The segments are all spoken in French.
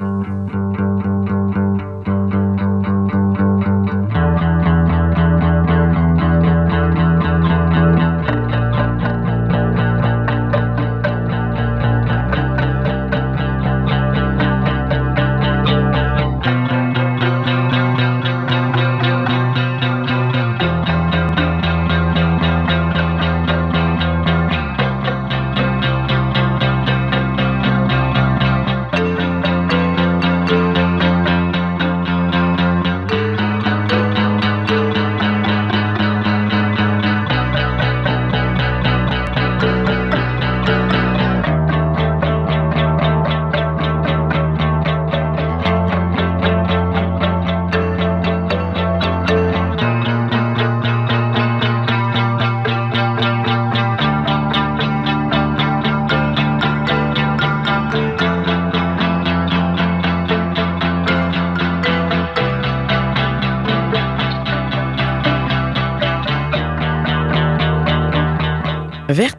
Mm-hmm.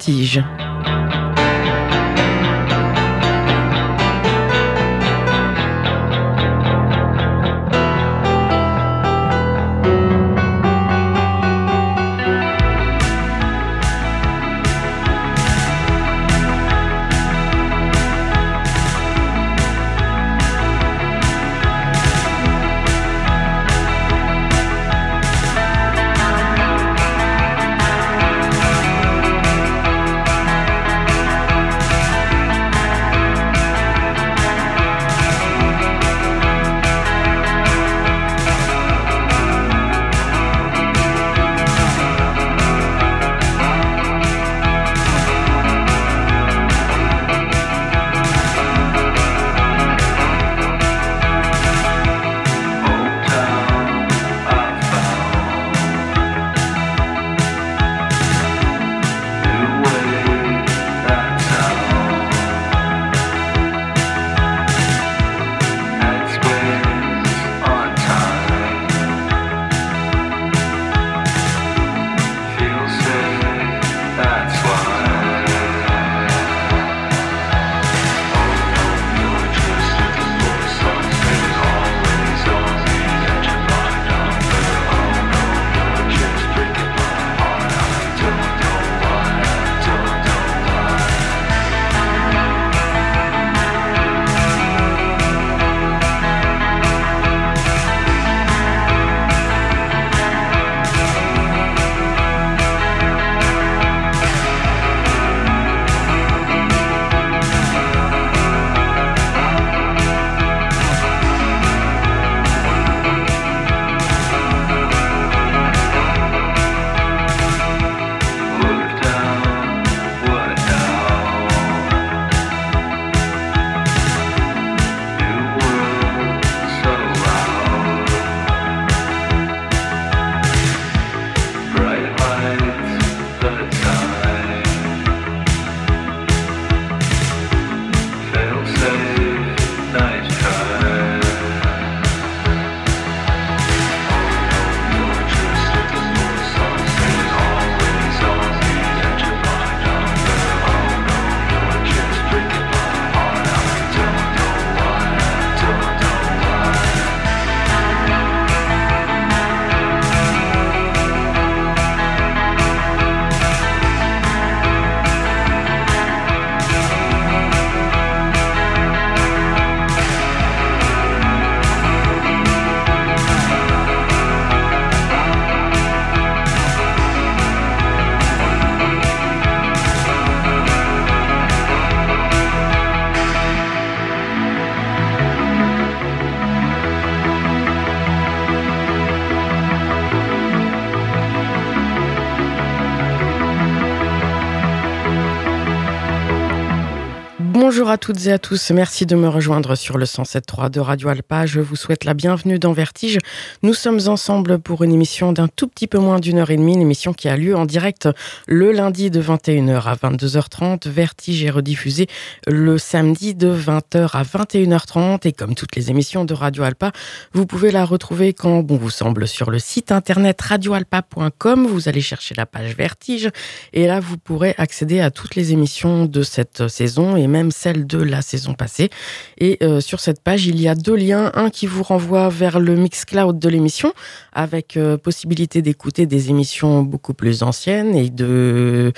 Vertige. Bonjour à toutes et à tous. Merci de me rejoindre sur le 107.3 de Radio Alpa. Je vous souhaite la bienvenue dans Vertige. Nous sommes ensemble pour une émission d'un tout petit peu moins d'une heure et demie, une émission qui a lieu en direct le lundi de 21h à 22h30. Vertige est rediffusé le samedi de 20h à 21h30 et comme toutes les émissions de Radio Alpa, vous pouvez la retrouver quand bon vous semble sur le site internet radioalpa.com. Vous allez chercher la page Vertige et là vous pourrez accéder à toutes les émissions de cette saison et même celle de la saison passée. Et sur cette page, il y a deux liens. Un qui vous renvoie vers le Mixcloud de l'émission, avec possibilité d'écouter des émissions beaucoup plus anciennes et de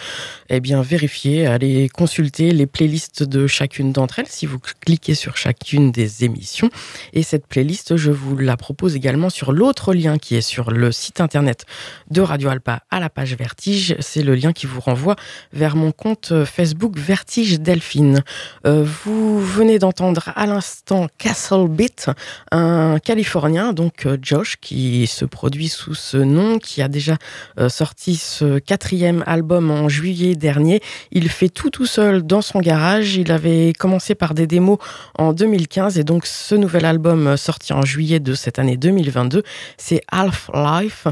eh bien, vérifier, aller consulter les playlists de chacune d'entre elles si vous cliquez sur chacune des émissions. Et cette playlist, je vous la propose également sur l'autre lien qui est sur le site internet de Radio Alpa à la page Vertige. C'est le lien qui vous renvoie vers mon compte Facebook Vertige Delphine. Euh, vous venez d'entendre à l'instant Castle Beat, un Californien, donc euh, Josh, qui se produit sous ce nom, qui a déjà euh, sorti ce quatrième album en juillet dernier. Il fait tout tout seul dans son garage. Il avait commencé par des démos en 2015 et donc ce nouvel album sorti en juillet de cette année 2022, c'est Half-Life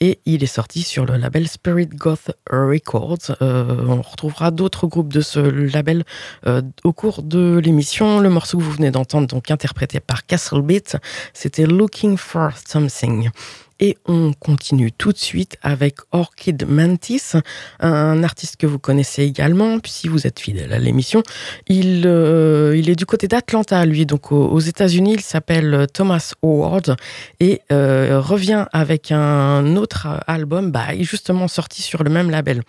et il est sorti sur le label Spirit Goth Records. Euh, on retrouvera d'autres groupes de ce label euh, au cours de l'émission. Le morceau que vous venez d'entendre, donc interprété par Castle Beat, c'était Looking for Something. Et on continue tout de suite avec Orchid Mantis, un artiste que vous connaissez également, si vous êtes fidèle à l'émission. Il, euh, est du côté d'Atlanta, lui, donc aux, États-Unis. Il s'appelle Thomas Howard et euh, revient avec un autre album, bah, justement sorti sur le même label,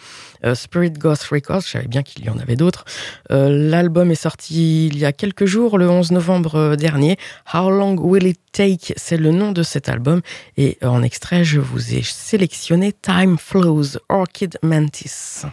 euh, Spirit Ghost Records. Je savais bien qu'il y en avait d'autres. L'album est sorti il y a quelques jours, le 11 novembre dernier. How Long Will It Take, c'est le nom de cet album. Et en extrait, je vous ai sélectionné Time Flows, Orchid Mantis.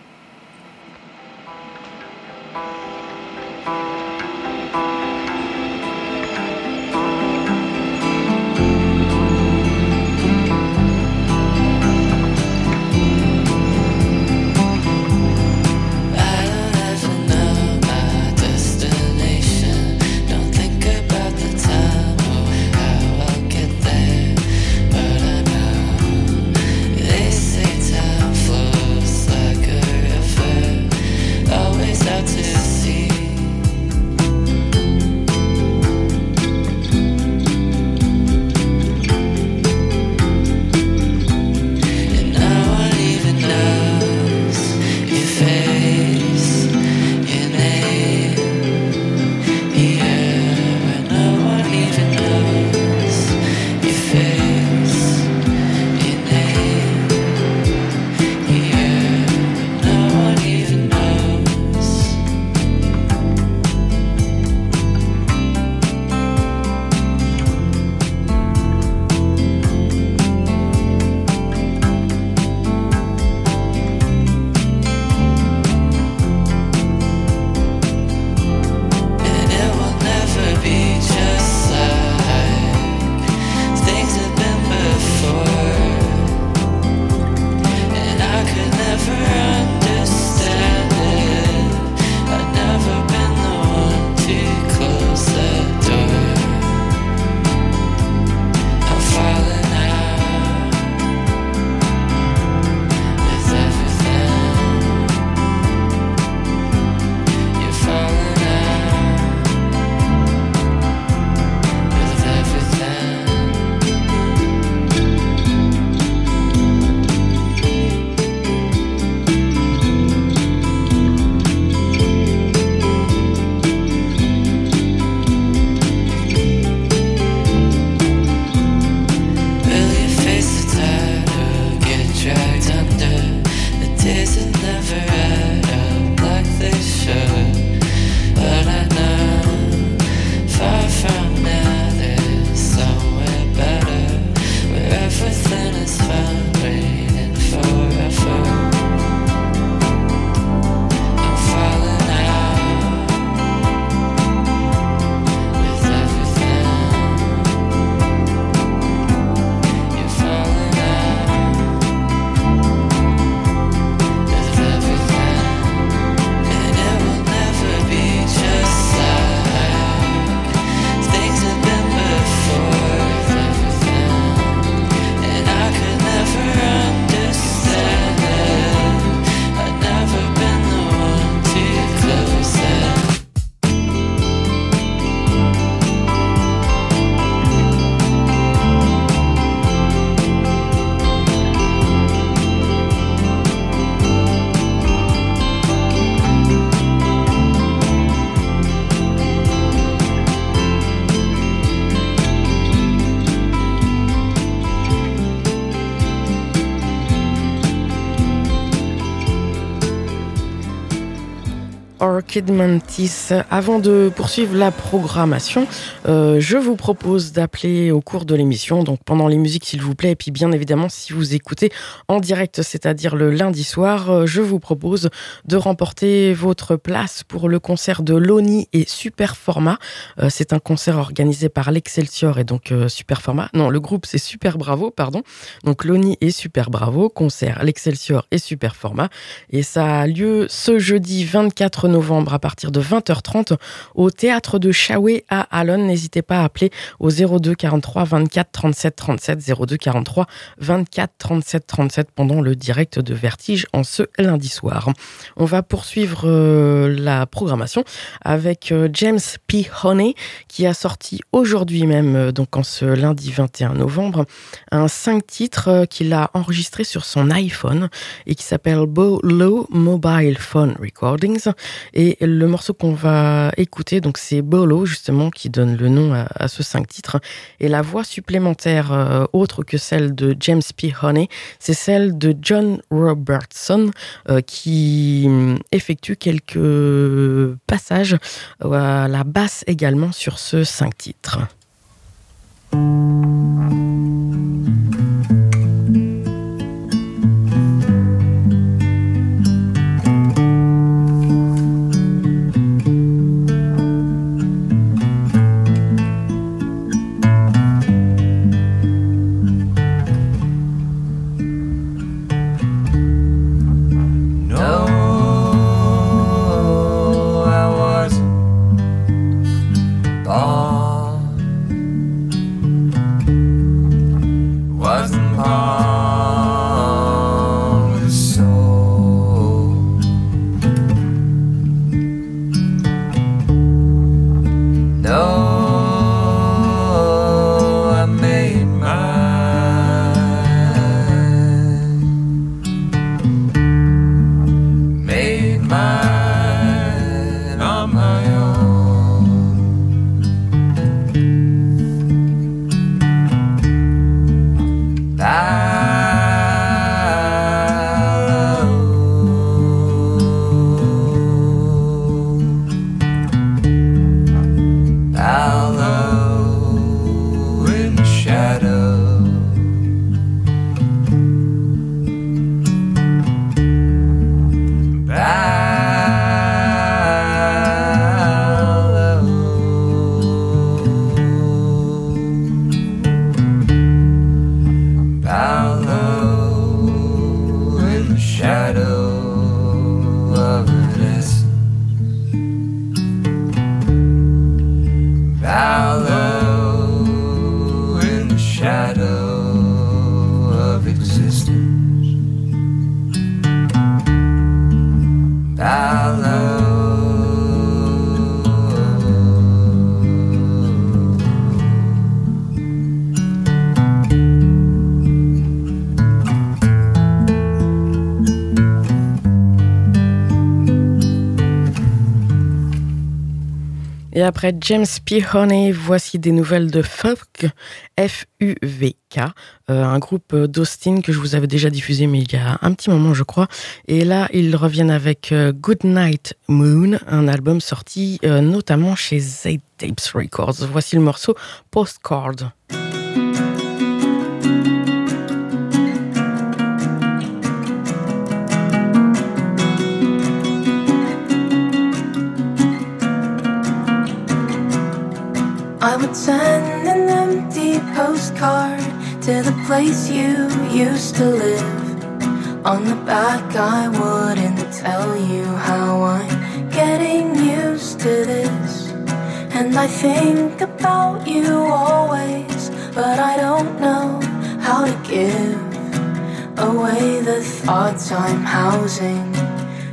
Avant de poursuivre la programmation, euh, je vous propose d'appeler au cours de l'émission, donc pendant les musiques s'il vous plaît, et puis bien évidemment si vous écoutez en direct, c'est-à-dire le lundi soir, euh, je vous propose de remporter votre place pour le concert de Loni et Super Format. Euh, c'est un concert organisé par l'Excelsior et donc Super Format. Non, le groupe c'est Super Bravo, pardon. Donc Loni et Super Bravo, concert l'Excelsior et Super Format. Et ça a lieu ce jeudi 24 novembre à partir de 20h30 au théâtre de Chaoué à Alon. N'hésitez pas à appeler au 02 43 24 37 37 02 43 24 37 37 pendant le direct de Vertige en ce lundi soir. On va poursuivre euh, la programmation avec euh, James P. Honey qui a sorti aujourd'hui même, euh, donc en ce lundi 21 novembre, un 5 titres qu'il a enregistré sur son iPhone et qui s'appelle Bow Low Mobile Phone Recordings. Et le morceau qu'on va écouter, donc c'est Bolo justement qui donne le nom à, ce cinq titres. Et la voix supplémentaire euh, autre que celle de James P. Honey, c'est celle de John Robertson euh, qui mm, effectue quelques passages à la basse également sur ce cinq titres. Après James P. Honey, voici des nouvelles de FUVK, euh, un groupe d'Austin que je vous avais déjà diffusé, il y a un petit moment, je crois. Et là, ils reviennent avec euh, Good Night Moon, un album sorti euh, notamment chez Z Tapes Records. Voici le morceau Postcard. I would send an empty postcard to the place you used to live. On the back, I wouldn't tell you how I'm getting used to this. And I think about you always, but I don't know how to give away the thoughts I'm housing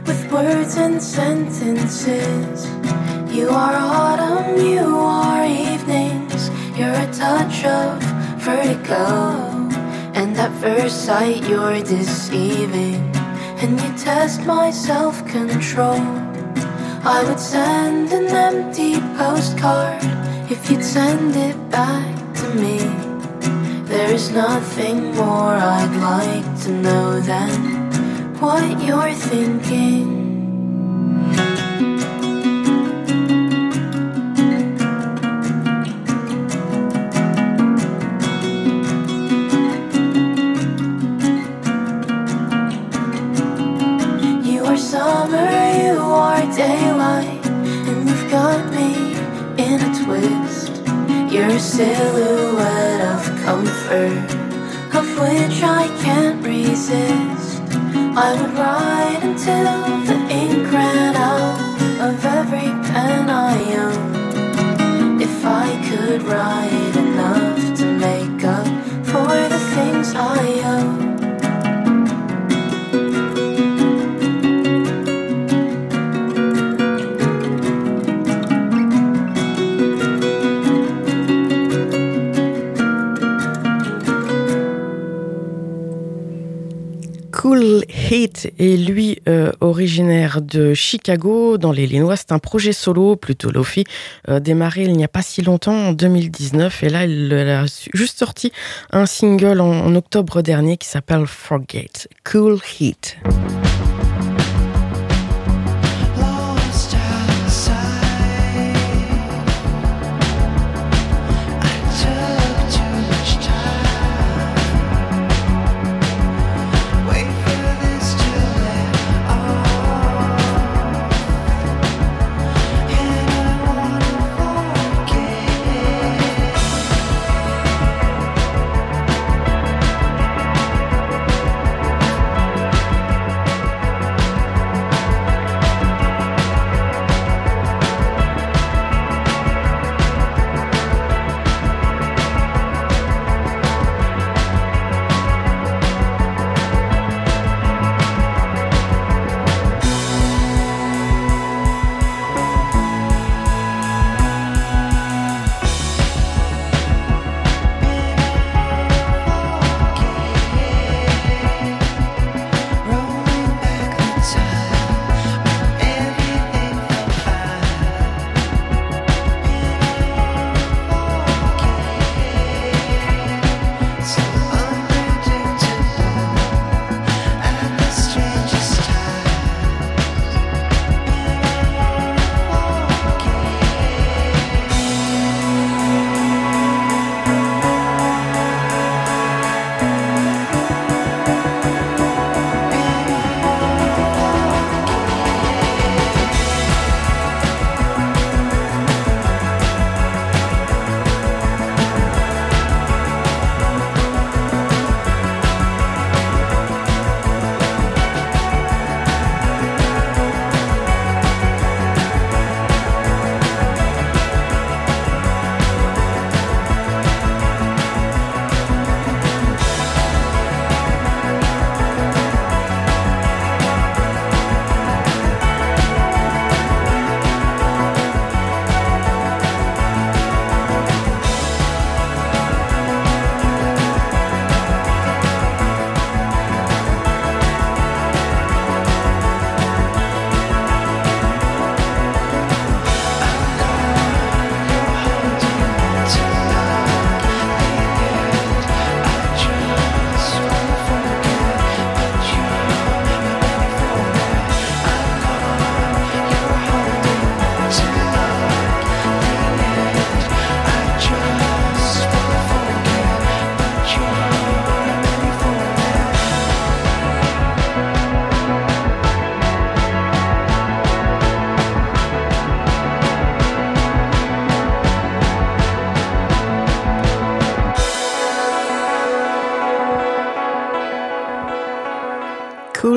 with words and sentences. You are autumn, you are evenings, you're a touch of vertigo. And at first sight, you're deceiving, and you test my self control. I would send an empty postcard if you'd send it back to me. There is nothing more I'd like to know than what you're thinking. Silhouette of comfort, of which I can't resist. I would write until the ink ran out of every pen I own. If I could write enough to make up for the things I owe. Heat est lui euh, originaire de Chicago dans l'Illinois. C'est un projet solo plutôt lofi euh, démarré il n'y a pas si longtemps en 2019 et là il a juste sorti un single en, en octobre dernier qui s'appelle Forget. Cool Heat.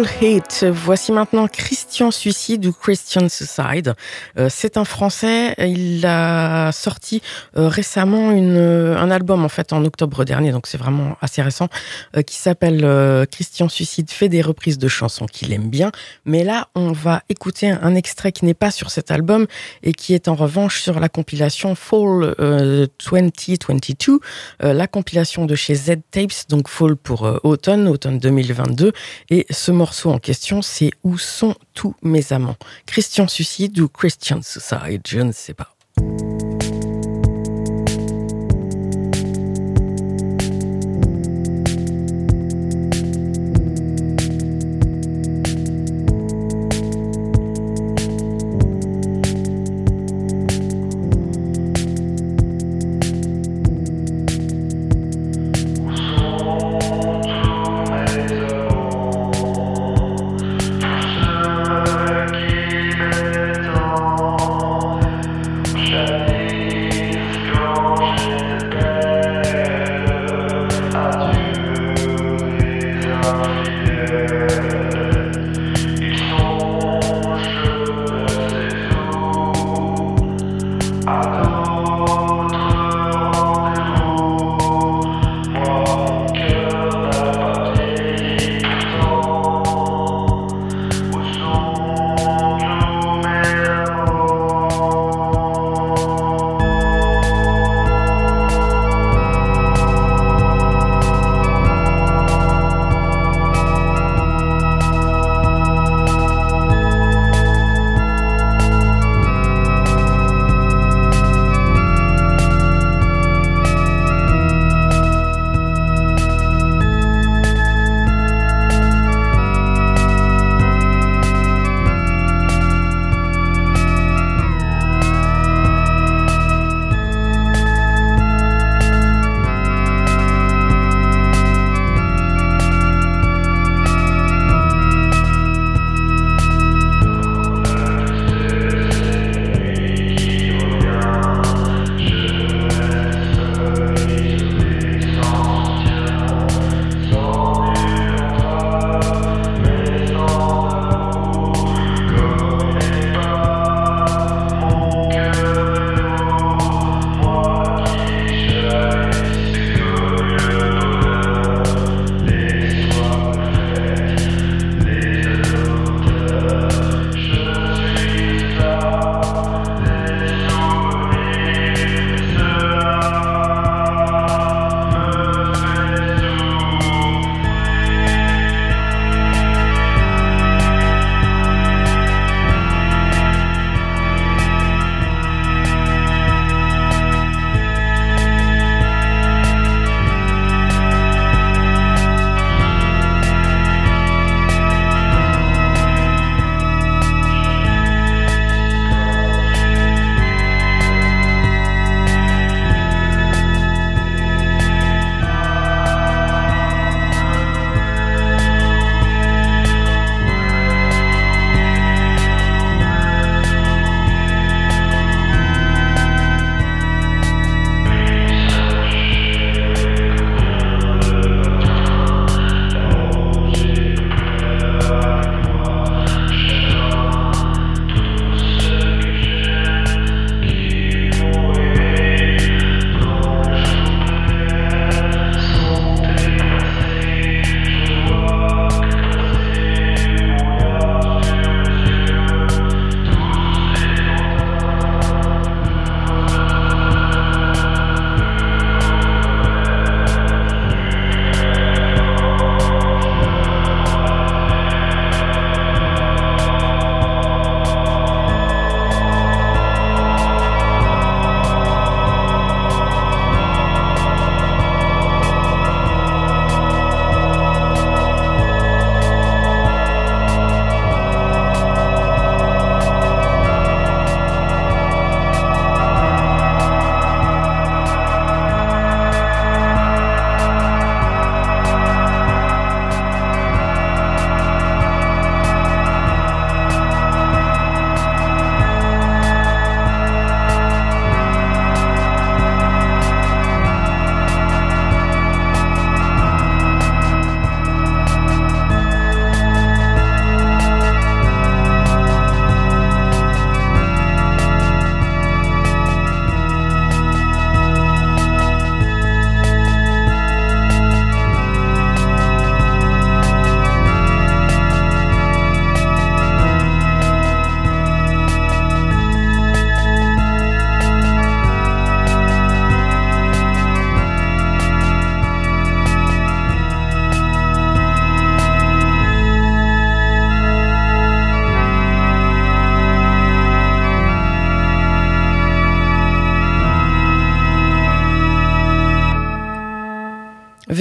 Hate. Voici maintenant Christian Suicide ou Christian Suicide. Euh, c'est un Français. Il a sorti euh, récemment euh, un album en fait en octobre dernier, donc c'est vraiment assez récent, qui s'appelle Christian Suicide fait des reprises de chansons qu'il aime bien. Mais là, on va écouter un, extrait qui n'est pas sur cet album et qui est en revanche sur la compilation Fall euh, 2022, euh, la compilation de chez Z Tapes, donc Fall pour automne, automne 2022. Et ce morceau en question, c'est Où sont tous mes amants Christian Suicide ou Christian Suicide, je ne sais pas.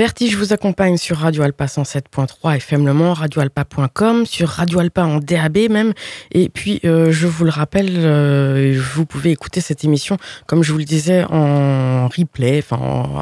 Vertige vous accompagne sur Radio Alpa 107.3 FM Le Mans, radioalpa.com, sur Radio Alpa en DAB même. Et puis, euh, je vous le rappelle, euh, vous pouvez écouter cette émission, comme je vous le disais, en replay, enfin,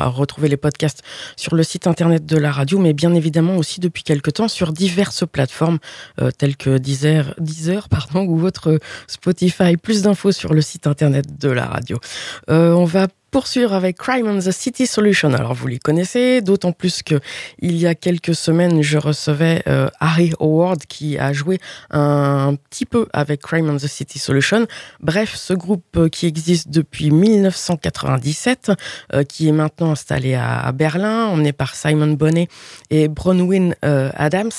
retrouver les podcasts sur le site internet de la radio, mais bien évidemment aussi depuis quelque temps sur diverses plateformes euh, telles que Deezer, Deezer pardon, ou autre Spotify. Plus d'infos sur le site internet de la radio. On va poursuivre avec Crime on the City Solution. Alors vous les connaissez, d'autant plus que il y a quelques semaines, je recevais euh, Harry Howard qui a joué un petit peu avec Crime on the City Solution. Bref, ce groupe euh, qui existe depuis 1997, euh, qui est maintenant installé à, à Berlin, emmené par Simon Bonnet et Bronwyn euh, Adams,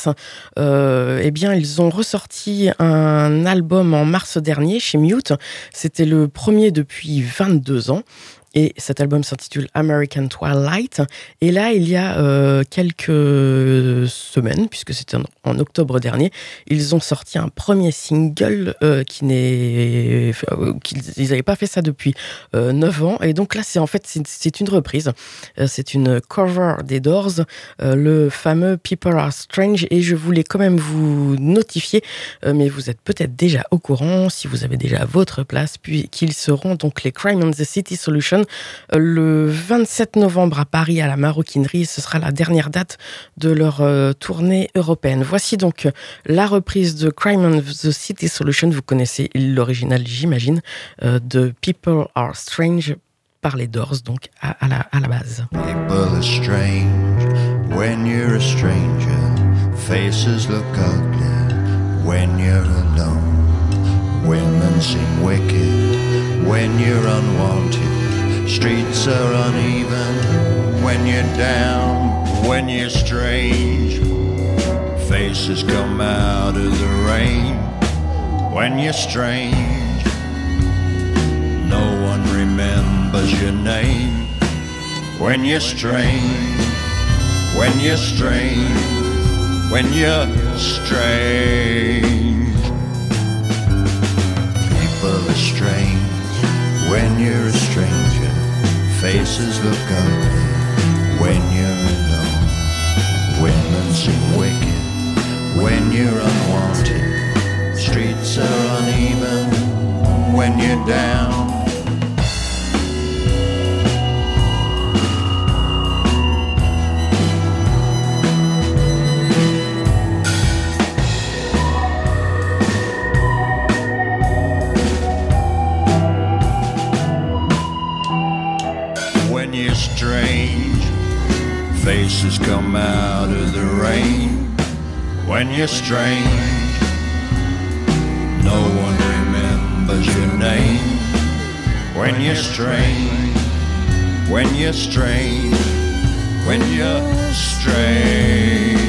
euh, eh bien ils ont ressorti un album en mars dernier chez Mute. C'était le premier depuis 22 ans. Et cet album s'intitule American Twilight. Et là, il y a euh, quelques semaines, puisque c'était en, octobre dernier, ils ont sorti un premier single euh, qui n'est, euh, qu'ils n'avaient pas fait ça depuis euh, 9 ans. Et donc là, c'est en fait c'est une reprise. Euh, c'est une cover des Doors, euh, le fameux People Are Strange. Et je voulais quand même vous notifier, euh, mais vous êtes peut-être déjà au courant, si vous avez déjà votre place, puis qu'ils seront donc les Crime on the City Solution euh, le 27 novembre à Paris à la Maroquinerie. Ce sera la dernière date de leur euh, tournée européenne. Voici donc euh, la reprise de Crime on the City Solution. Vous connaissez l'original, j'imagine, de People Are Strange par les Doors, donc à, à la, à la base. People are strange when you're a stranger. Faces look ugly when you're alone. Women seem wicked when you're unwanted. Streets are uneven when you're down. When you're strange, faces come out of the rain. When you're strange, no one remembers your name when you're strange, when you're strange, when you're strange. People are strange when you're a stranger. Faces look ugly when you're alone. Women seem wicked when you're unwanted. Streets are uneven when you're down. Faces come out of the rain when you're strange. No one remembers your name when you're strange. When you're strange. When you're strange.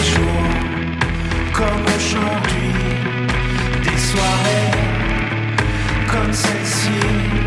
des jours comme aujourd'hui, des soirées comme celle-ci.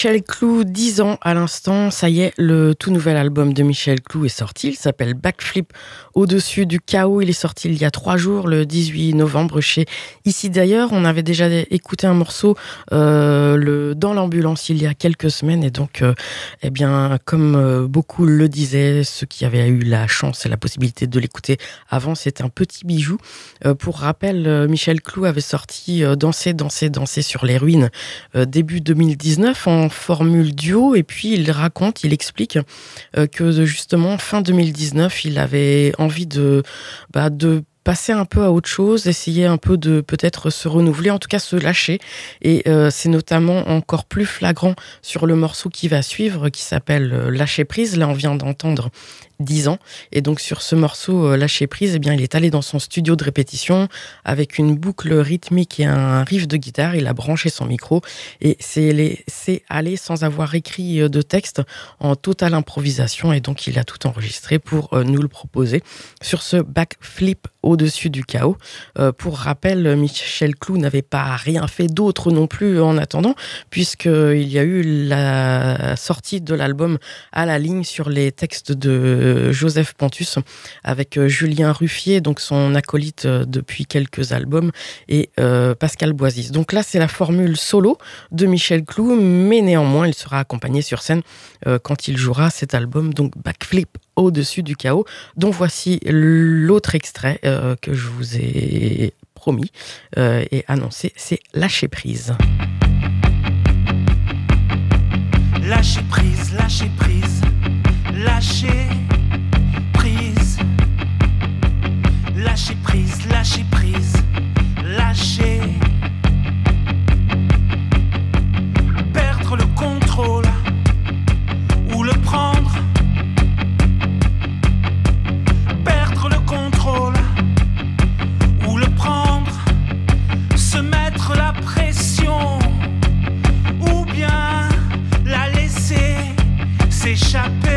Michel Clou, 10 ans à l'instant, ça y est, le tout nouvel album de Michel Clou est sorti, il s'appelle Backflip. Au-dessus du chaos, il est sorti il y a trois jours, le 18 novembre chez Ici d'ailleurs, on avait déjà écouté un morceau euh, dans l'ambulance il y a quelques semaines. Et donc, euh, eh bien, comme euh, beaucoup le disaient, ceux qui avaient eu la chance et la possibilité de l'écouter avant, c'est un petit bijou. Pour rappel, Michel Clou avait sorti Danser, danser, danser sur les ruines début 2019 en formule duo et puis il raconte, il explique euh, que justement fin 2019 il avait envie de, bah, de passer un peu à autre chose, essayer un peu de peut-être se renouveler, en tout cas se lâcher. Et euh, c'est notamment encore plus flagrant sur le morceau qui va suivre, qui s'appelle euh, Lâcher prise. Là, on vient d'entendre 10 ans. Et donc sur ce morceau euh, Lâcher prise, eh bien, il est allé dans son studio de répétition avec une boucle rythmique et un riff de guitare. Il a branché son micro et c'est allé sans avoir écrit euh, de texte en totale improvisation. Et donc il a tout enregistré pour euh, nous le proposer sur ce backflip au-dessus du chaos. Pour rappel, Michel Clou n'avait pas rien fait d'autre non plus en attendant, puisqu'il y a eu la sortie de l'album à la ligne sur les textes de Joseph Pontus avec euh, Julien Ruffier, donc son acolyte euh, depuis quelques albums, et euh, Pascal Boisis. Donc là, c'est la formule solo de Michel Clou, mais néanmoins, il sera accompagné sur scène quand il jouera cet album, donc Backflip au-dessus du chaos, dont voici l'autre extrait que je vous ai promis et annoncé, c'est Lâcher prise. Lâcher prise, lâcher prise, lâcher échapper.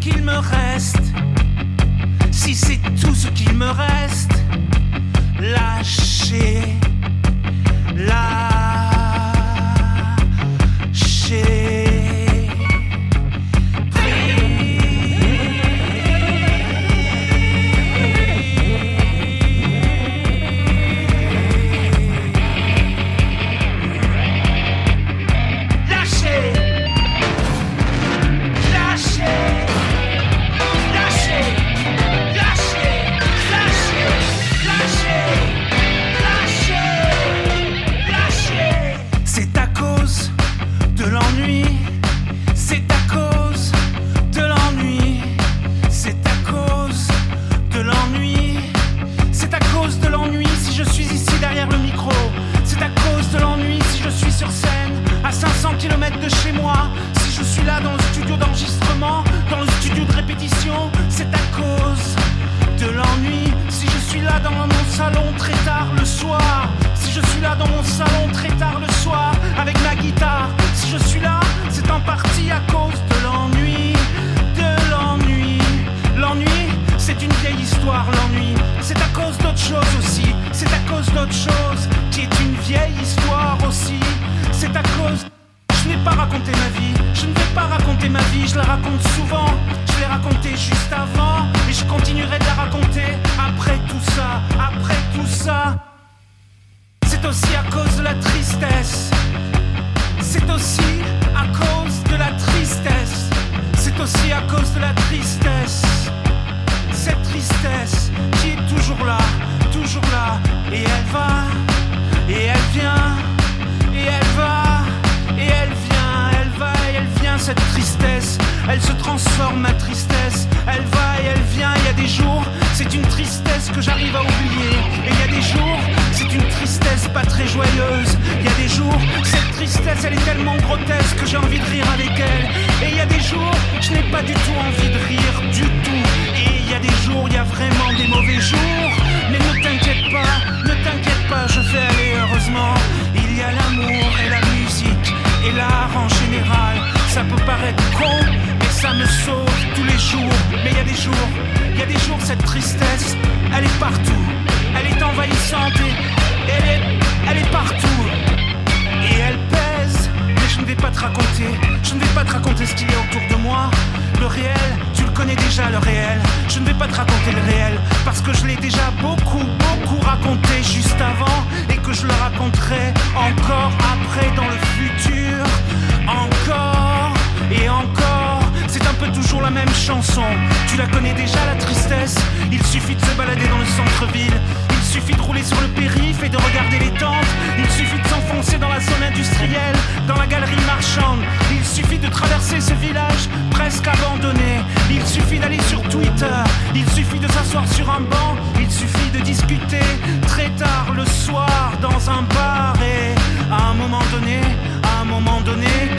qu'il me reste, si c'est tout ce qu'il me reste, lâcher, lâcher.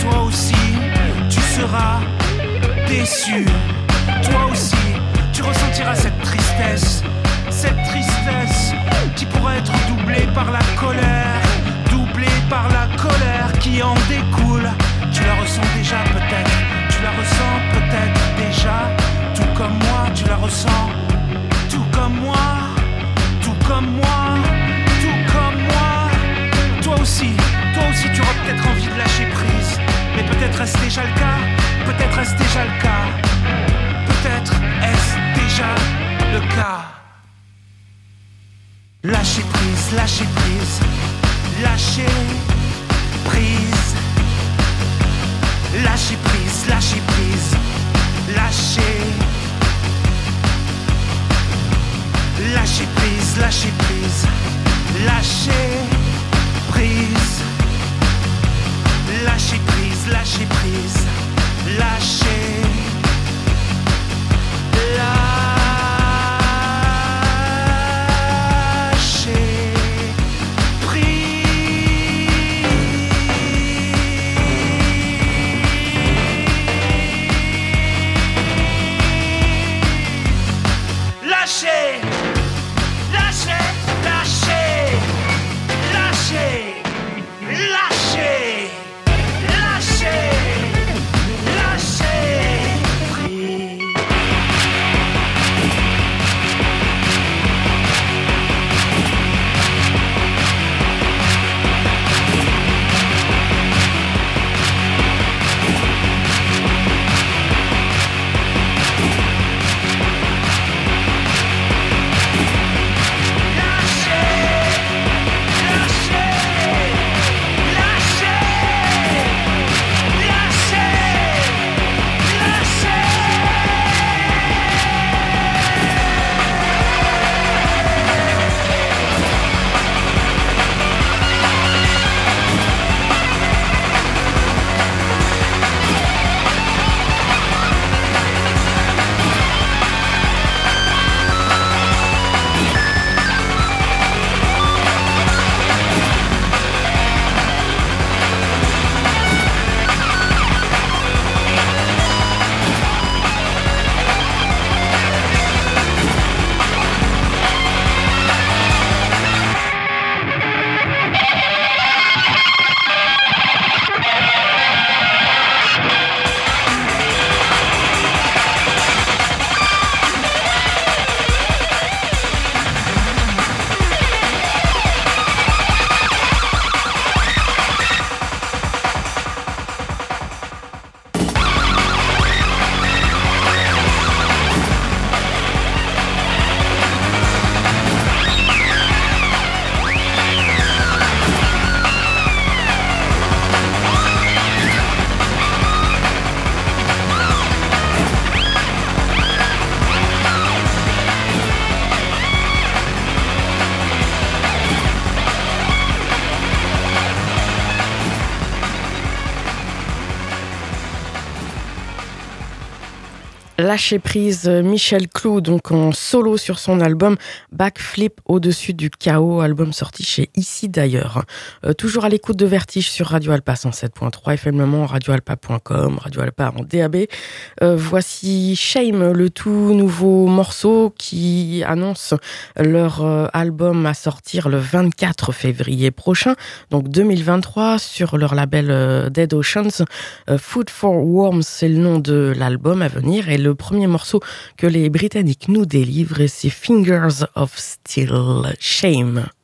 toi aussi, tu seras déçu. Toi aussi, tu ressentiras cette tristesse, cette tristesse qui pourrait être doublée par la colère, doublée par la colère qui en découle. Tu la ressens déjà peut-être, tu la ressens peut-être déjà, tout comme moi, tu la ressens, tout comme moi, tout comme moi, tout comme moi. Toi aussi, toi aussi tu auras peut-être envie de lâcher prise mais peut-être est-ce déjà le cas Peut-être est-ce déjà le cas Peut-être est-ce déjà le cas Lâchez prise, lâchez prise, lâchez prise. Lâchez prise, lâchez prise, lâchez. Lâchez prise, lâchez prise, lâchez prise. Lâchez prise prise, lâcher prise, lâcher, lâcher. Lâcher prise, euh, Michel Clou, donc en solo sur son album Backflip au-dessus du chaos, album sorti chez Ici d'ailleurs. Euh, toujours à l'écoute de Vertige sur Radio Alpa 107.3, FM Mans, radioalpa.com, Radio Alpa en DAB. Euh, voici Shame, le tout nouveau morceau qui annonce leur euh, album à sortir le 24 février prochain, donc 2023, sur leur label Dead Oceans. Food for Worms, c'est le nom de l'album à venir et le premier morceau que les Britanniques nous délivrent, c'est Fingers of Steel Shame.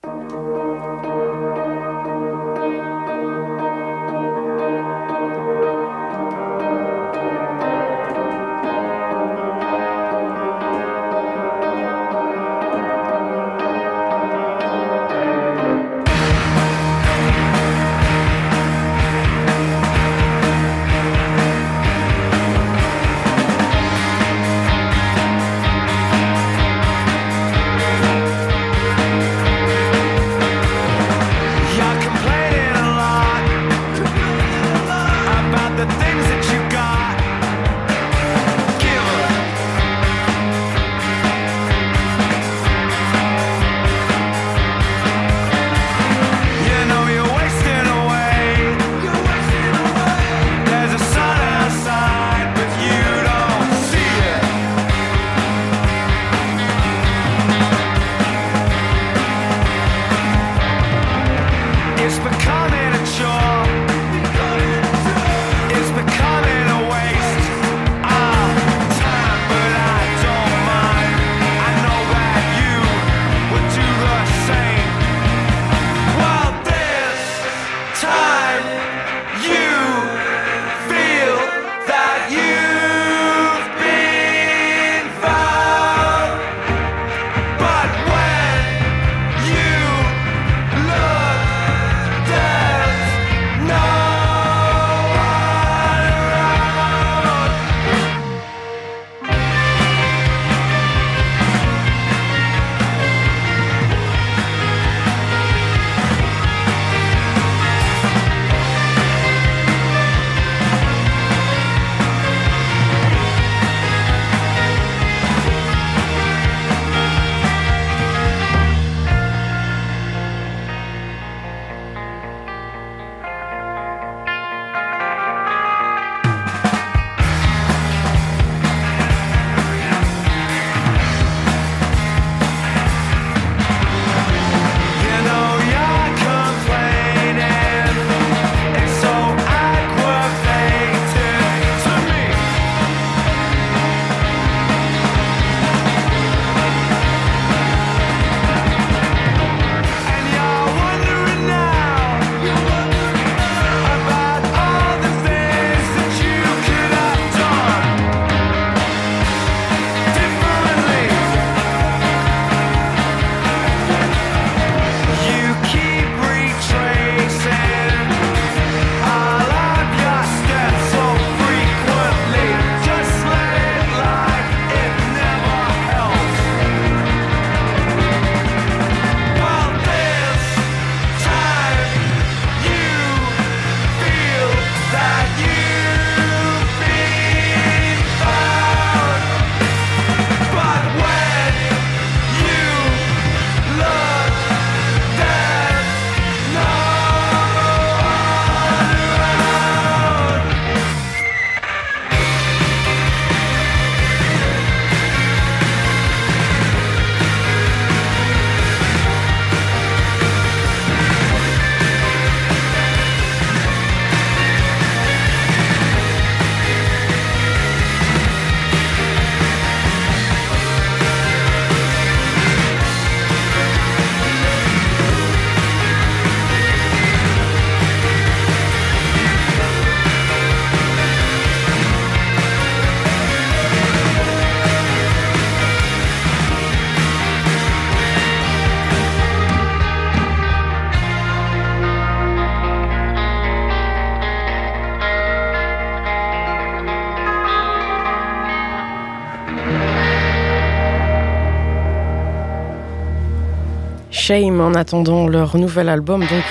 Shame en attendant leur nouvel album, donc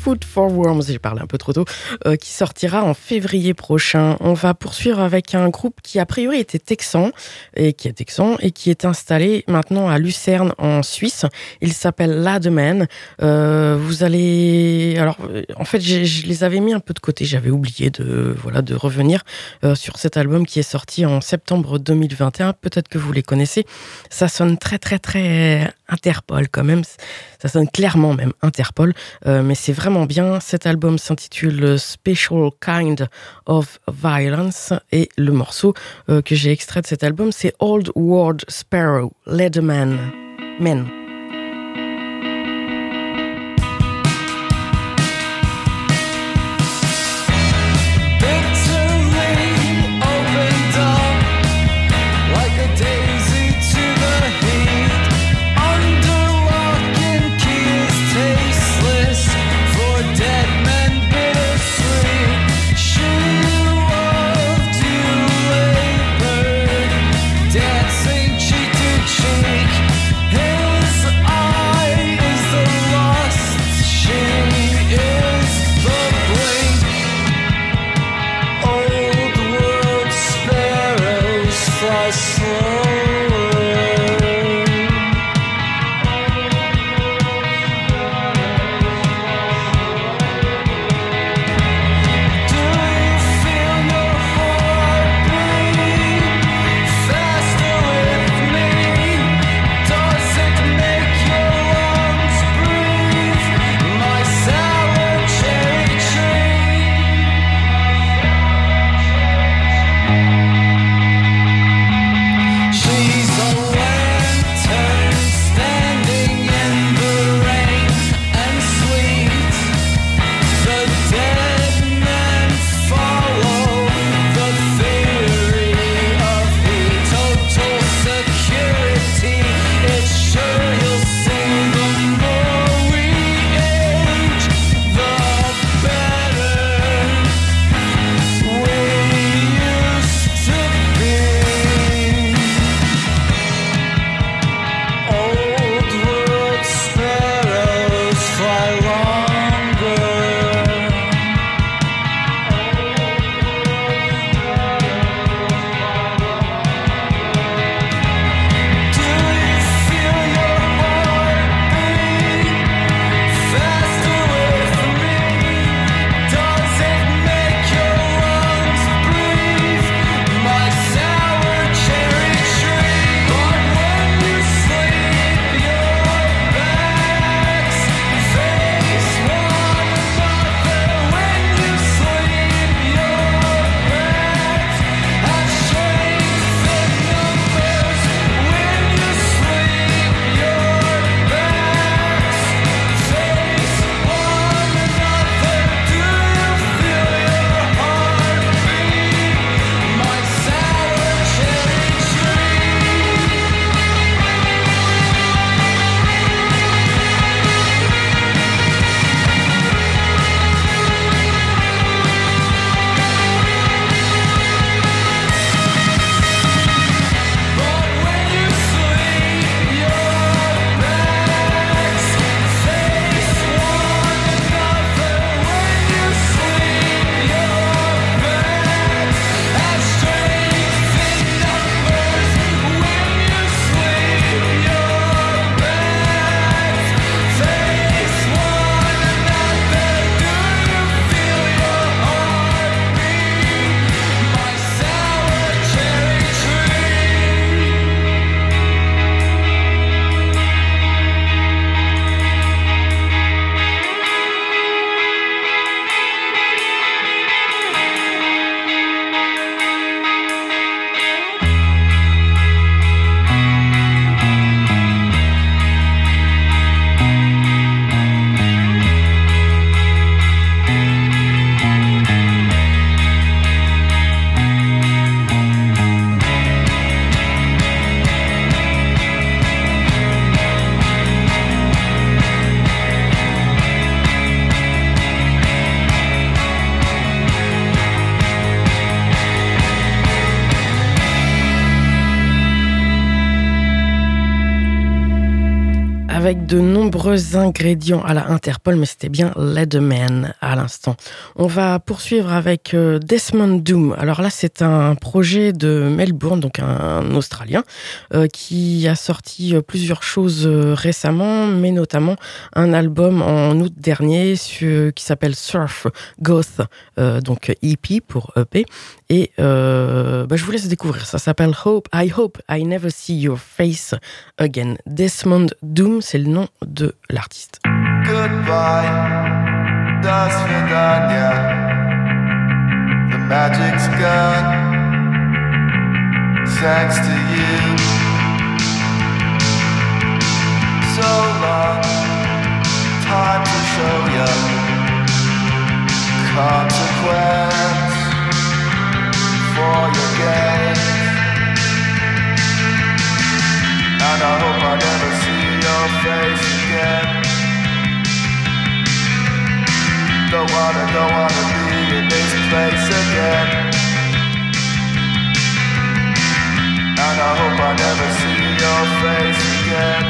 Food for Worms, j'ai parlé un peu trop tôt, euh, qui sortira en février prochain. On va poursuivre avec un groupe qui a priori était texan et qui est texan et qui est installé maintenant à Lucerne en Suisse. Il s'appelle Ladman. Euh, vous allez, alors en fait, je les avais mis un peu de côté. J'avais oublié de voilà de revenir euh, sur cet album qui est sorti en septembre 2021. Peut-être que vous les connaissez. Ça sonne très très très Interpol quand même. Ça sonne clairement même Interpol, euh, mais c'est vraiment bien. Cet album s'intitule Special Kind of Violence et le morceau euh, que j'ai extrait de cet album, c'est Old World Sparrow, Leatherman. Men. Ingrédients à la Interpol, mais c'était bien Leatherman à l'instant. On va poursuivre avec euh, Desmond Doom. Alors là, c'est un projet de Melbourne, donc un Australien, euh, qui a sorti euh, plusieurs choses récemment, mais notamment un album en août dernier qui s'appelle Surf Goth, donc EP pour EP. Et bah, je vous laisse découvrir. Ça s'appelle Hope. I hope I never see your face again. Desmond Doom, c'est le nom de l'artiste. Goodbye, das Vidania. The magic's gone. Thanks to you. So long, time to show you consequence for your games. And I hope I never see your face again. Don't wanna, don't wanna be in this place again. And I hope I never see your face again.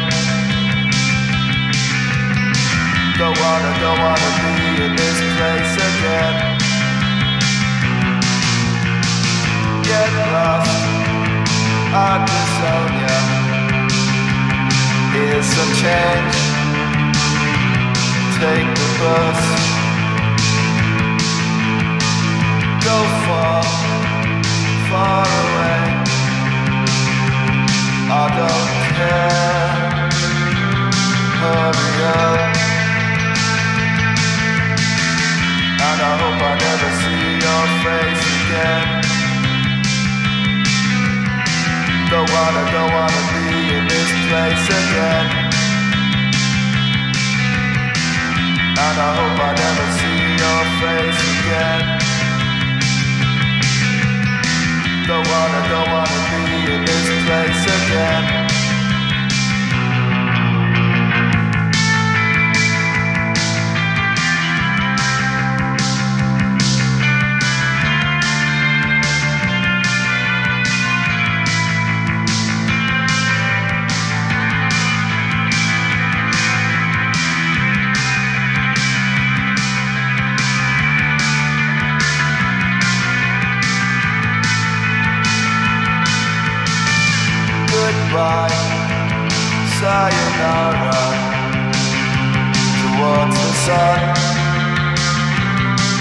Don't wanna, don't wanna be in this place again. Get lost, I'd disown ya. Here's some change. Take the bus. Go far, far away. I don't care. Hurry up. And I hope I never see your face again. Don't wanna, don't wanna be in this place again. And I hope I never see your face again. Don't wanna, be in this place again. Sayonara. Towards the sun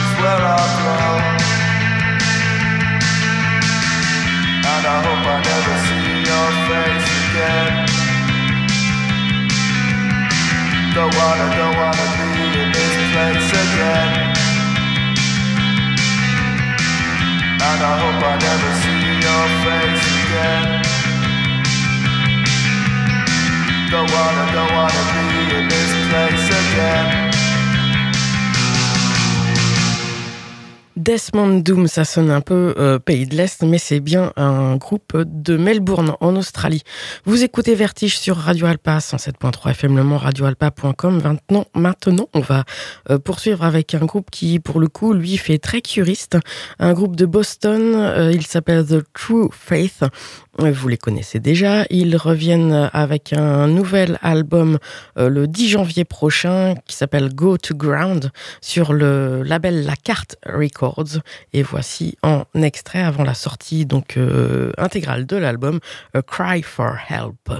is where I'll go. And I hope I never see your face again. Don't wanna, don't wanna be in this place again. And I hope I never see your face again. Don't wanna, don't wanna be in this place again. Desmond Doom, ça sonne un peu euh, pays de l'Est, mais c'est bien un groupe de Melbourne, en Australie. Vous écoutez Vertige sur Radio Alpa, 107.3 FM Le radioalpa.com. Maintenant, maintenant, on va euh, poursuivre avec un groupe qui, pour le coup, lui, fait très curiste. Un groupe de Boston, euh, il s'appelle The True Faith. Vous les connaissez déjà. Ils reviennent avec un nouvel album le 10 janvier prochain qui s'appelle Go to Ground sur le label La Carte Records. Et voici en extrait avant la sortie donc euh, intégrale de l'album A Cry for Help.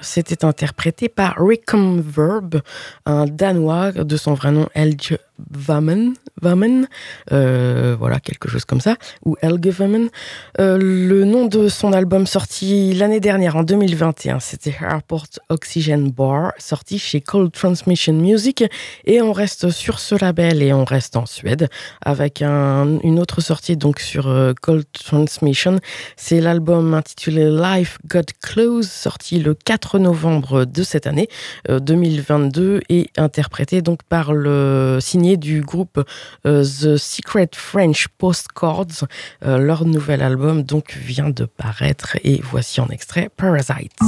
C'était interprété par Rickham Verb, un Danois de son vrai nom Elge Vamen, Euh, voilà, quelque chose comme ça, ou Elge Vamen. Euh, le nom de son album sorti l'année dernière, en 2021, c'était Airport Oxygen Bar, sorti chez Cold Transmission Music. Et on reste sur ce label et on reste en Suède avec un, une autre sortie donc sur euh, Cold Transmission. C'est l'album intitulé Life Got Close, sorti le 4 novembre de cette année 2022 et interprété donc par le signé du groupe euh, The Secret French Postcards. Euh, leur nouvel album donc vient de paraître et voici en extrait Parasites.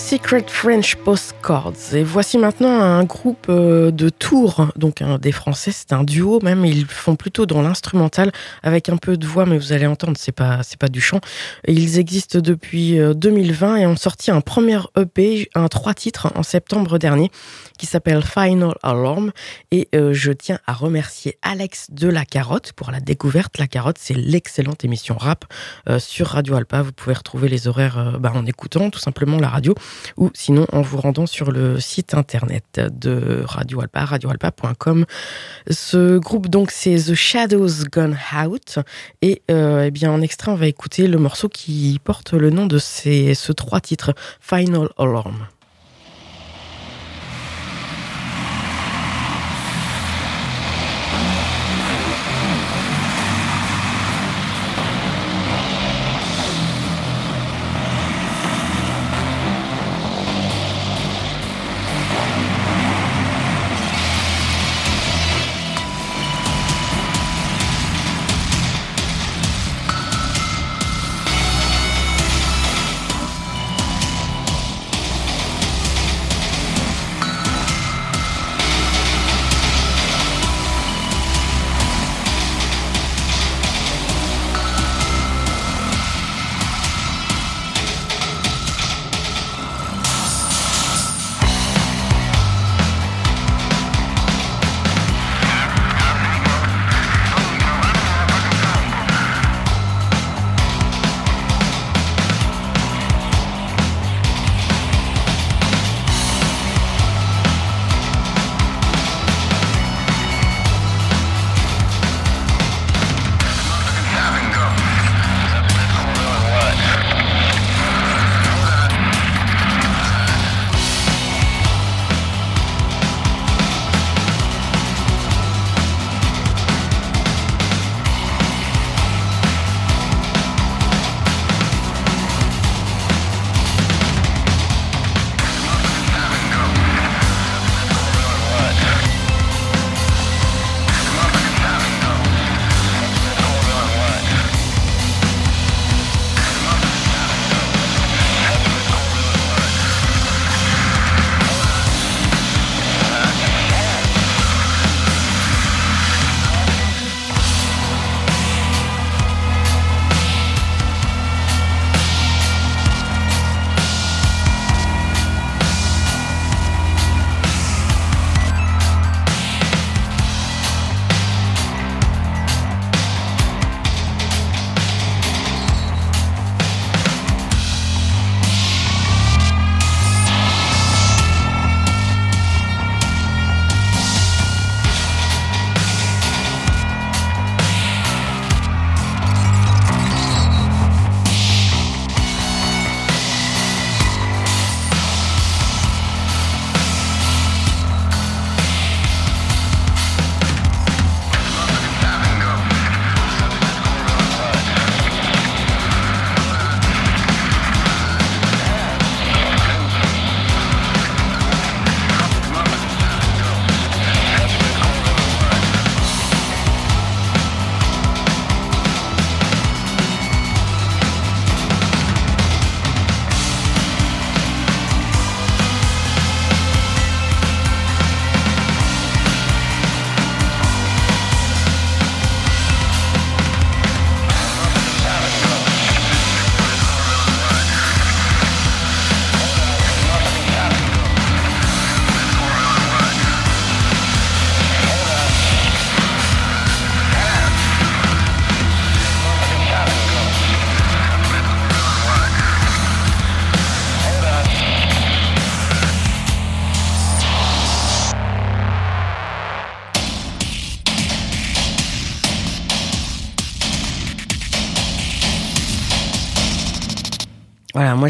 Secret French Postcards. Et voici maintenant un groupe euh, de tours, donc des Français, c'est un duo même. Ils font plutôt dans l'instrumental avec un peu de voix, mais vous allez entendre, c'est pas pas du chant. Ils existent depuis 2020 euh, et ont sorti un premier EP, un trois titres en septembre dernier, qui s'appelle Final Alarm. Et euh, je tiens à remercier Alex de la Carotte pour la découverte. La Carotte, c'est l'excellente émission rap sur Radio Alpa. Vous pouvez retrouver les horaires bah, en écoutant tout simplement la radio ou sinon en vous rendant sur le site internet de Radio Alpa, radioalpa.com. Ce groupe donc c'est The Shadows Gone Out et euh, eh bien en extrait on va écouter le morceau qui porte le nom de ce trois titres Final Alarm.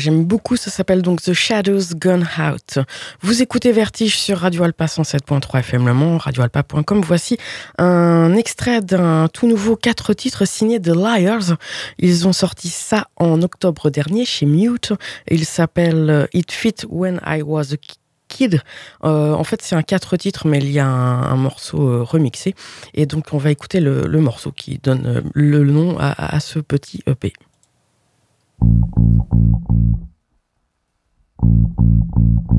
J'aime beaucoup, ça s'appelle donc The Shadows Gone Out. Vous écoutez Vertige sur Radio Alpa 107.3 FM Le Mans, radioalpa.com. Voici un extrait d'un tout nouveau quatre titres signé The Liars. Ils ont sorti ça en octobre dernier chez Mute. Il s'appelle It Fit When I Was a Kid. Euh, en fait, c'est un quatre titres, mais il y a un, morceau euh, remixé. Et donc, on va écouter le, morceau qui donne euh, le nom à ce petit EP. Thank you.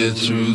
it through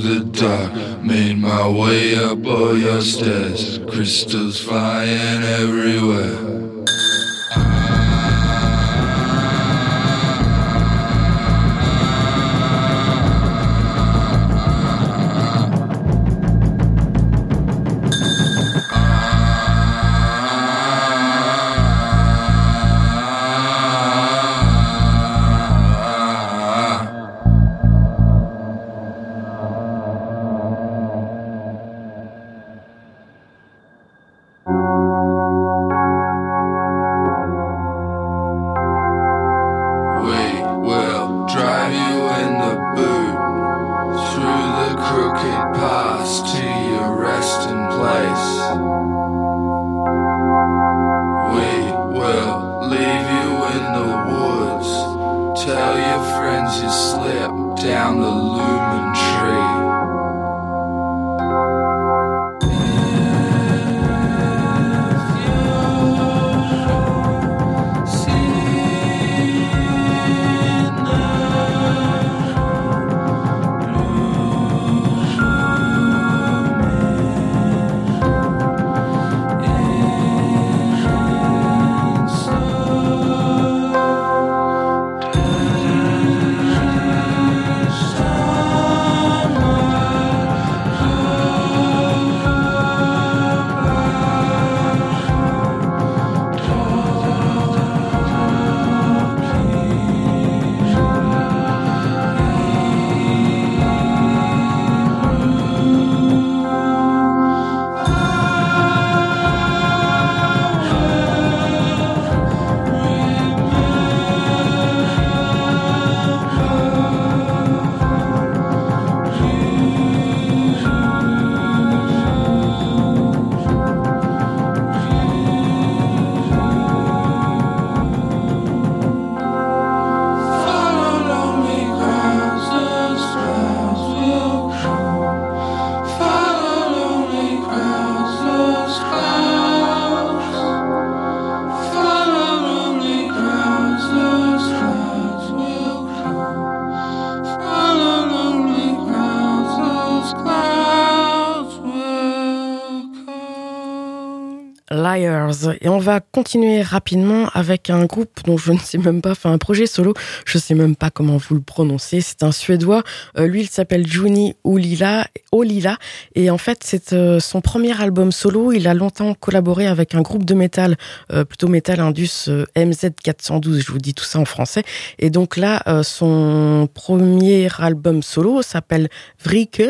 Et on va continuer rapidement avec un groupe dont je ne sais même pas, enfin un projet solo, je ne sais même pas comment vous le prononcez. C'est un Suédois. Euh, lui, il s'appelle Juni Olila, Olila. Et en fait, c'est euh, son premier album solo. Il a longtemps collaboré avec un groupe de métal, euh, plutôt métal indus MZ412, je vous dis tout ça en français. Et donc là, son premier album solo s'appelle Vrike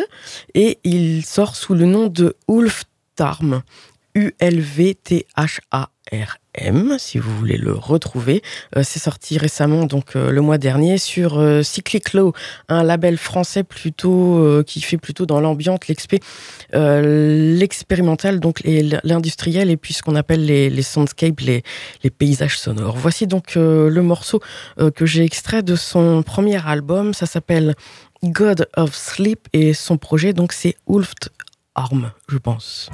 et il sort sous le nom de Ulf Tarm. U-L-V-T-H-A-R-M, si vous voulez le retrouver. Euh, c'est sorti récemment, donc euh, le mois dernier, sur euh, Cyclic Low, un label français plutôt euh, qui fait plutôt dans l'ambiance, l'expé, l'expérimental, donc l'industriel, et puis ce qu'on appelle les, soundscapes, les, paysages sonores. Voici donc le morceau que j'ai extrait de son premier album. Ça s'appelle God of Sleep et son projet, donc c'est Ulft Arm, je pense.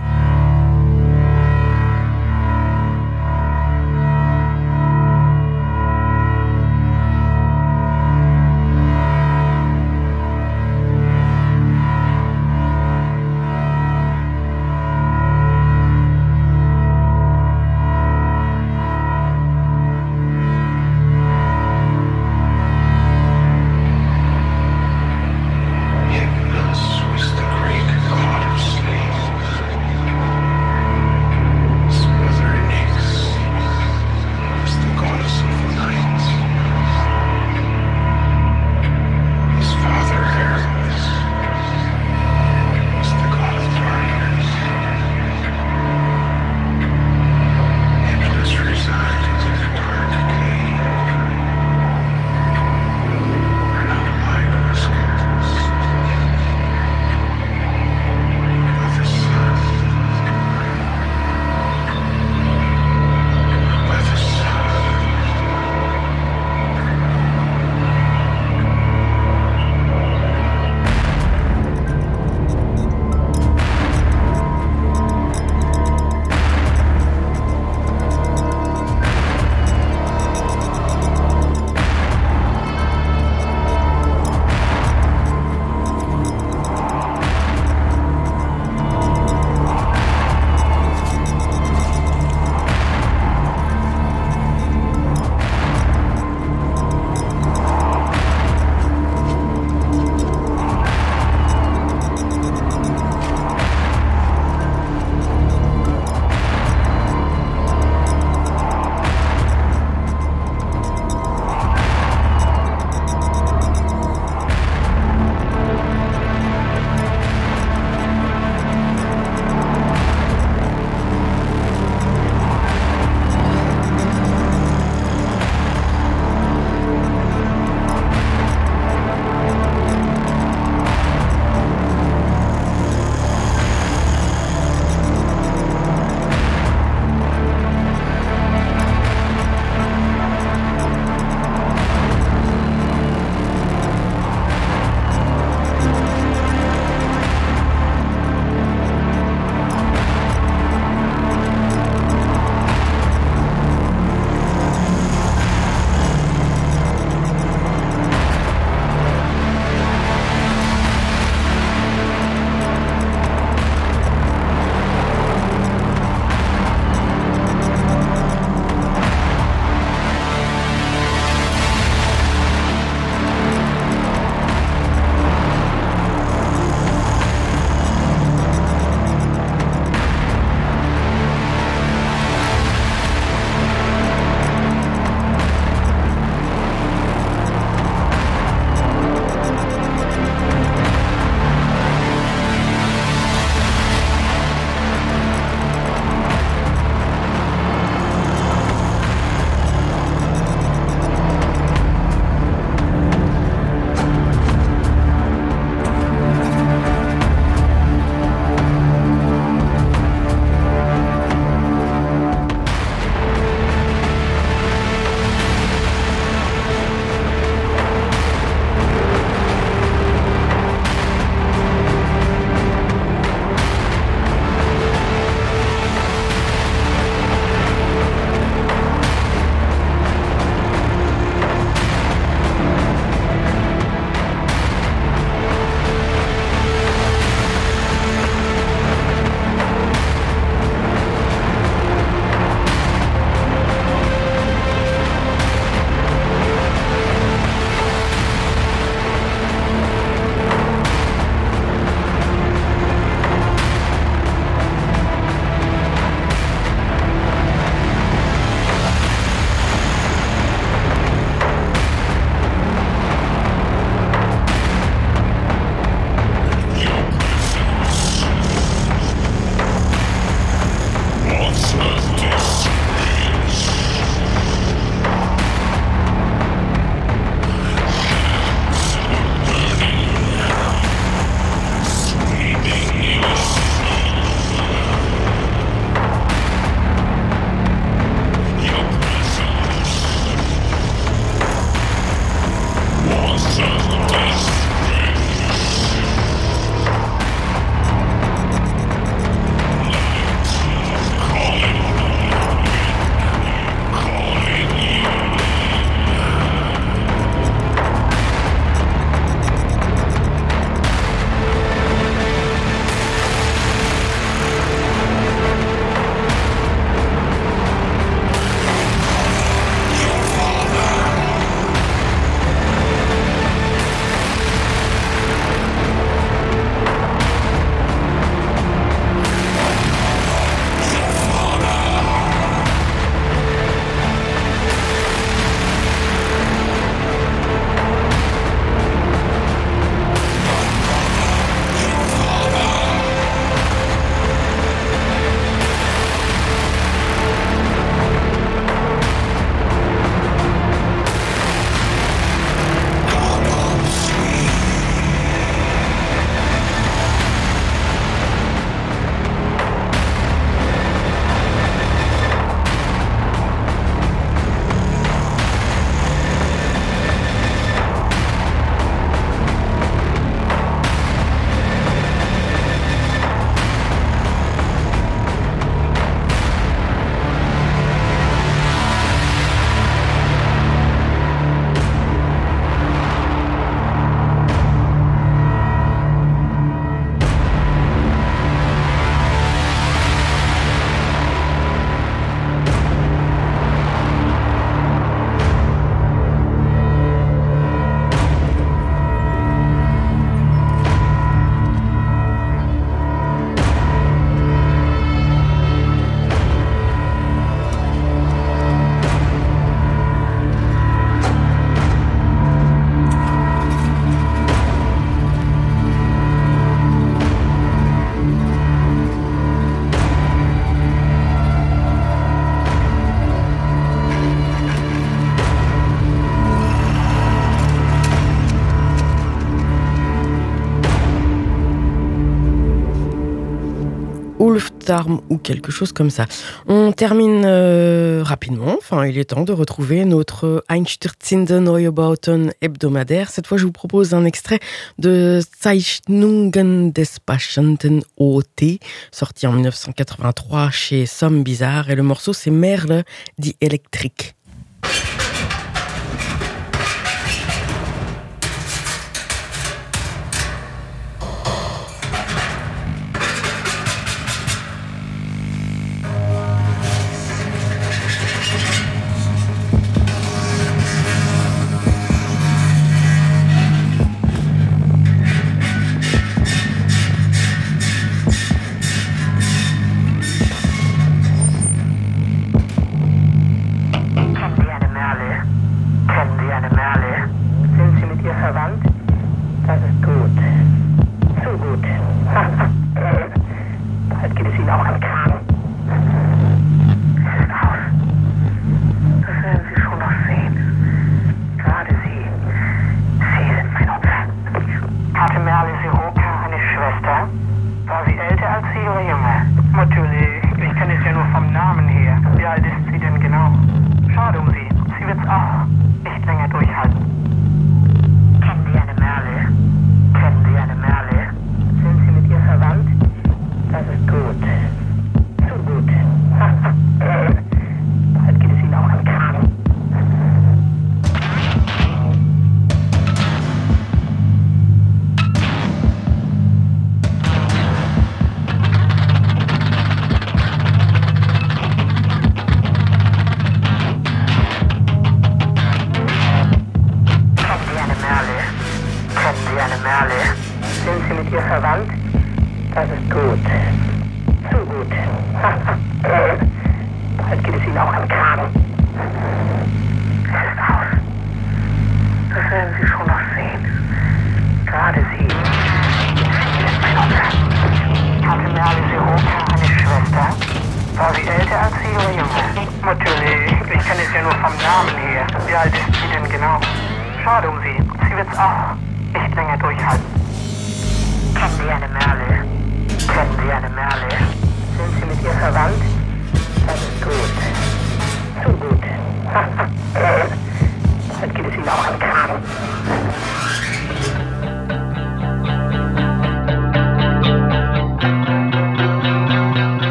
Ulftarm ou quelque chose comme ça. On termine euh, rapidement, enfin il est temps de retrouver notre Einstürzende Neubauten hebdomadaire. Cette fois je vous propose un extrait de Zeichnungen des Patienten OT, sorti en 1983 chez Somme Bizarre et le morceau c'est Merle dit électrique.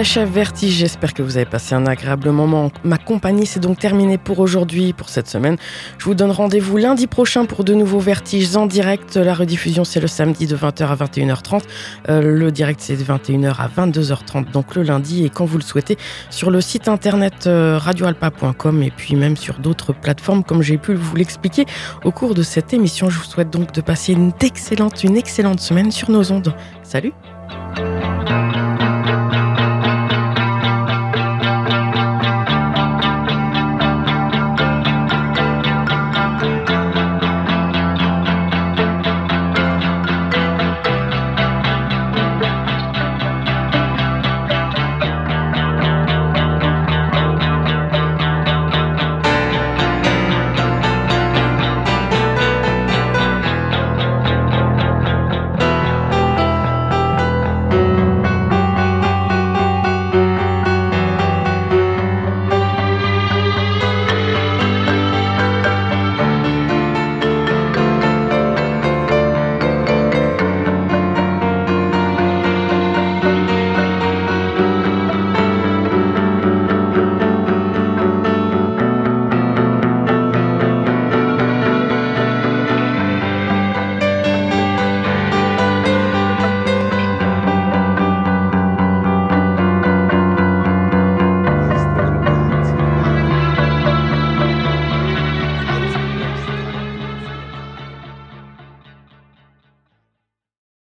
S'achève Vertige. J'espère que vous avez passé un agréable moment. Ma compagnie, c'est donc terminé pour aujourd'hui, pour cette semaine. Je vous donne rendez-vous lundi prochain pour de nouveaux Vertiges en direct. La rediffusion, c'est le samedi de 20h à 21h30. Euh, le direct, c'est de 21h à 22h30, donc le lundi. Et quand vous le souhaitez, sur le site internet euh, radioalpa.com et puis même sur d'autres plateformes, comme j'ai pu vous l'expliquer au cours de cette émission. Je vous souhaite donc de passer une excellente, une excellente semaine sur nos ondes. Salut!